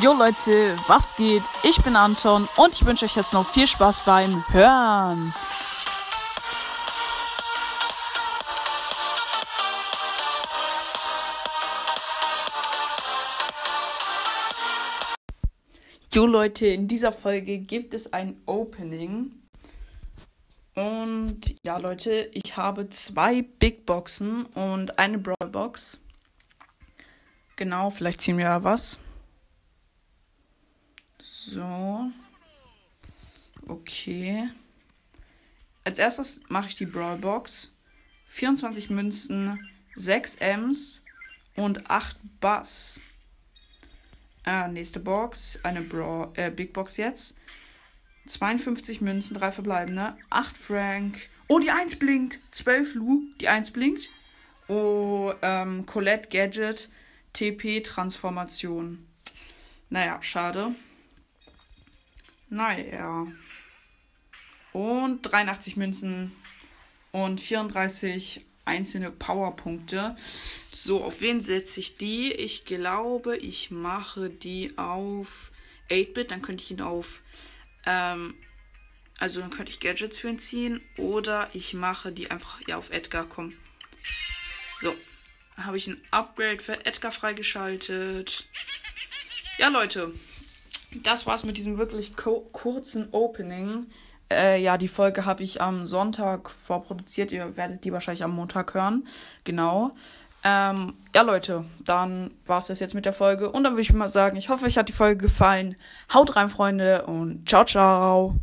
Jo Leute, was geht? Ich bin Anton und ich wünsche euch jetzt noch viel Spaß beim Hören. Jo Leute, in dieser Folge gibt es ein Opening. Und ja Leute, ich habe zwei Big Boxen und eine Brawl Box. Genau, vielleicht ziehen wir ja was. So. Okay. Als erstes mache ich die Brawl Box. 24 Münzen, 6 Ms und 8 Bass. Äh, nächste Box, eine Brawl, äh, Big Box jetzt. 52 Münzen, 3 verbleibende, 8 Frank. Oh, die 1 blinkt. 12 Lu, die 1 blinkt. Oh, ähm, Colette Gadget, TP-Transformation. Naja, schade. Naja. Und 83 Münzen und 34 einzelne Powerpunkte. So, auf wen setze ich die? Ich glaube, ich mache die auf 8-Bit. Dann könnte ich ihn auf. Ähm, also dann könnte ich Gadgets für ihn ziehen. Oder ich mache die einfach ja, auf Edgar. Komm. So. Habe ich ein Upgrade für Edgar freigeschaltet. Ja, Leute. Das war's mit diesem wirklich kurzen Opening. Äh, ja, die Folge habe ich am Sonntag vorproduziert. Ihr werdet die wahrscheinlich am Montag hören. Genau. Ähm, ja, Leute, dann war es das jetzt mit der Folge. Und dann würde ich mal sagen, ich hoffe, euch hat die Folge gefallen. Haut rein, Freunde, und ciao, ciao.